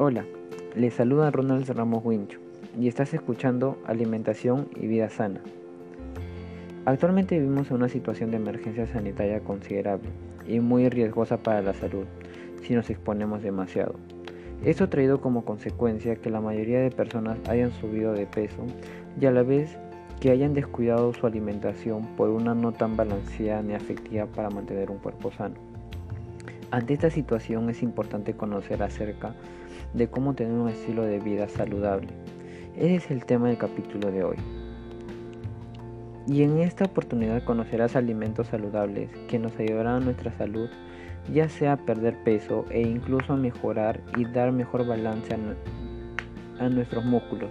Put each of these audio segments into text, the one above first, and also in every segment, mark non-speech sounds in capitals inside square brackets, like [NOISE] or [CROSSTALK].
Hola, les saluda Ronald Ramos Wincho y estás escuchando Alimentación y Vida Sana. Actualmente vivimos en una situación de emergencia sanitaria considerable y muy riesgosa para la salud si nos exponemos demasiado. Esto ha traído como consecuencia que la mayoría de personas hayan subido de peso y a la vez que hayan descuidado su alimentación por una no tan balanceada ni afectiva para mantener un cuerpo sano. Ante esta situación es importante conocer acerca de cómo tener un estilo de vida saludable. Ese es el tema del capítulo de hoy. Y en esta oportunidad conocerás alimentos saludables que nos ayudarán a nuestra salud, ya sea a perder peso e incluso a mejorar y dar mejor balance a, a nuestros músculos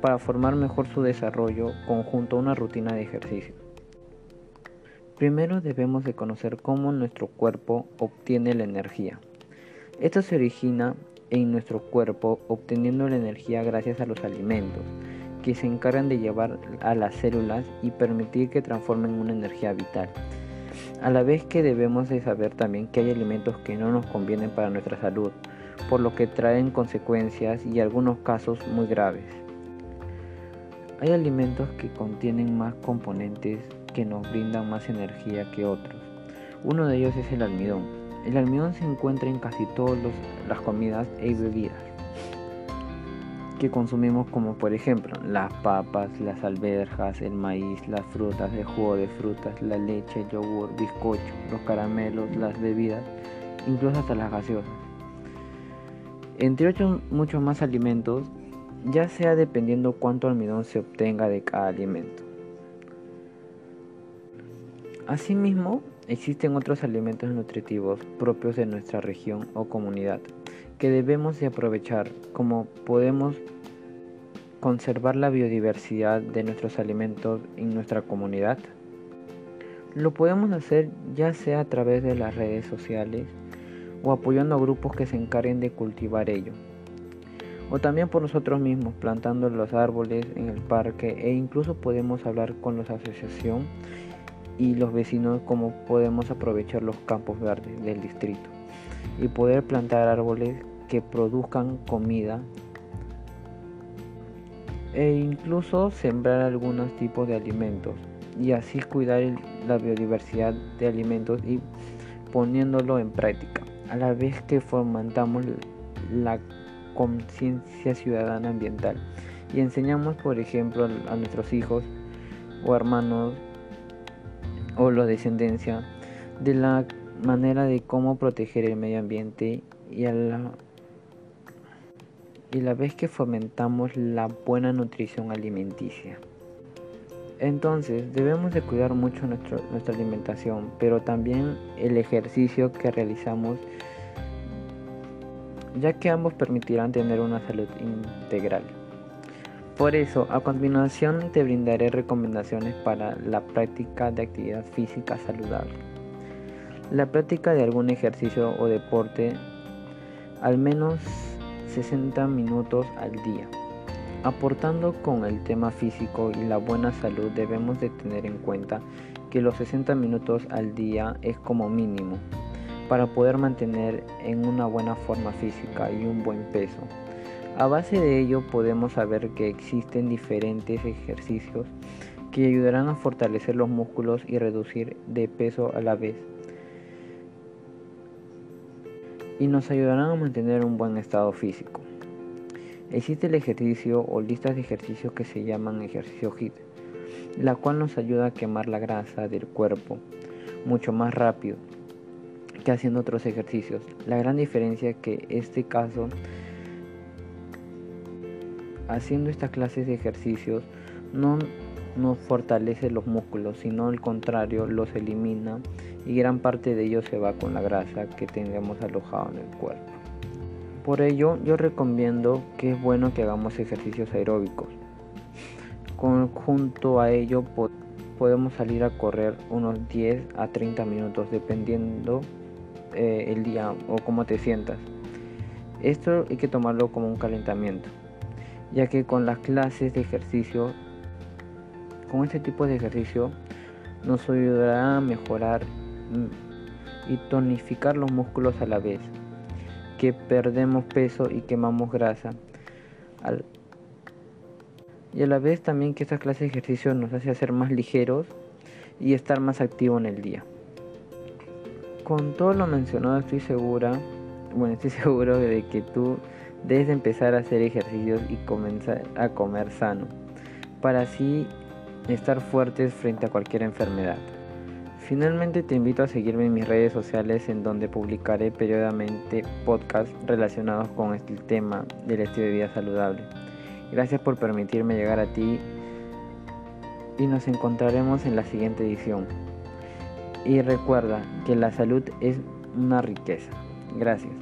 para formar mejor su desarrollo conjunto a una rutina de ejercicio. Primero debemos de conocer cómo nuestro cuerpo obtiene la energía. Esto se origina en nuestro cuerpo obteniendo la energía gracias a los alimentos, que se encargan de llevar a las células y permitir que transformen una energía vital. A la vez que debemos de saber también que hay alimentos que no nos convienen para nuestra salud, por lo que traen consecuencias y algunos casos muy graves. Hay alimentos que contienen más componentes que nos brindan más energía que otros. Uno de ellos es el almidón. El almidón se encuentra en casi todas las comidas y bebidas que consumimos como por ejemplo las papas, las alberjas, el maíz, las frutas, el jugo de frutas, la leche, el yogur, bizcocho, los caramelos, las bebidas, incluso hasta las gaseosas. Entre otros muchos más alimentos, ya sea dependiendo cuánto almidón se obtenga de cada alimento. Asimismo, existen otros alimentos nutritivos propios de nuestra región o comunidad que debemos de aprovechar como podemos conservar la biodiversidad de nuestros alimentos en nuestra comunidad. Lo podemos hacer ya sea a través de las redes sociales o apoyando a grupos que se encarguen de cultivar ello. O también por nosotros mismos plantando los árboles en el parque e incluso podemos hablar con la asociación y los vecinos cómo podemos aprovechar los campos verdes del distrito y poder plantar árboles que produzcan comida e incluso sembrar algunos tipos de alimentos y así cuidar la biodiversidad de alimentos y poniéndolo en práctica. A la vez que fomentamos la conciencia ciudadana ambiental y enseñamos por ejemplo a nuestros hijos o hermanos o la descendencia de la manera de cómo proteger el medio ambiente y a la, y la vez que fomentamos la buena nutrición alimenticia. Entonces debemos de cuidar mucho nuestra alimentación, pero también el ejercicio que realizamos, ya que ambos permitirán tener una salud integral. Por eso, a continuación te brindaré recomendaciones para la práctica de actividad física saludable. La práctica de algún ejercicio o deporte al menos 60 minutos al día. Aportando con el tema físico y la buena salud debemos de tener en cuenta que los 60 minutos al día es como mínimo para poder mantener en una buena forma física y un buen peso. A base de ello podemos saber que existen diferentes ejercicios que ayudarán a fortalecer los músculos y reducir de peso a la vez. Y nos ayudarán a mantener un buen estado físico. Existe el ejercicio o listas de ejercicios que se llaman ejercicio HIT, la cual nos ayuda a quemar la grasa del cuerpo mucho más rápido que haciendo otros ejercicios. La gran diferencia es que este caso Haciendo estas clases de ejercicios no nos fortalece los músculos, sino al contrario los elimina y gran parte de ellos se va con la grasa que tengamos alojado en el cuerpo. Por ello yo recomiendo que es bueno que hagamos ejercicios aeróbicos. junto a ello podemos salir a correr unos 10 a 30 minutos dependiendo eh, el día o cómo te sientas. Esto hay que tomarlo como un calentamiento ya que con las clases de ejercicio, con este tipo de ejercicio, nos ayudará a mejorar y tonificar los músculos a la vez, que perdemos peso y quemamos grasa. Y a la vez también que esta clase de ejercicio nos hace ser más ligeros y estar más activo en el día. Con todo lo mencionado estoy segura, bueno, estoy [LAUGHS] seguro de que tú debes empezar a hacer ejercicios y comenzar a comer sano, para así estar fuertes frente a cualquier enfermedad. Finalmente te invito a seguirme en mis redes sociales en donde publicaré periódicamente podcasts relacionados con este tema del estilo de vida saludable. Gracias por permitirme llegar a ti y nos encontraremos en la siguiente edición. Y recuerda que la salud es una riqueza. Gracias.